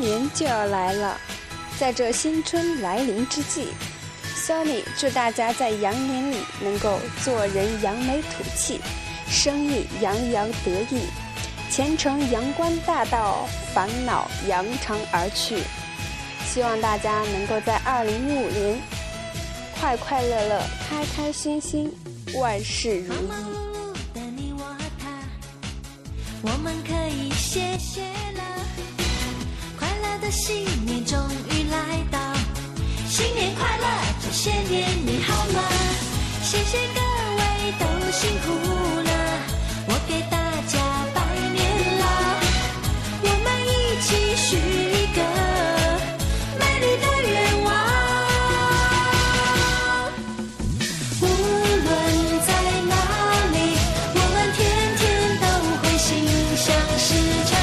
年就要来了，在这新春来临之际，，Sony 祝大家在羊年里能够做人扬眉吐气，生意洋洋得意，前程阳关大道，烦恼扬长而去。希望大家能够在二零一五年快快乐乐、开开心心，万事如意。我们可以谢谢了，快乐新年终于来到，新年快乐，这些年你好吗？谢谢各位都辛苦了，我给大家拜年啦，我们一起许一个美丽的愿望，无论在哪里，我们天天都会心想事成。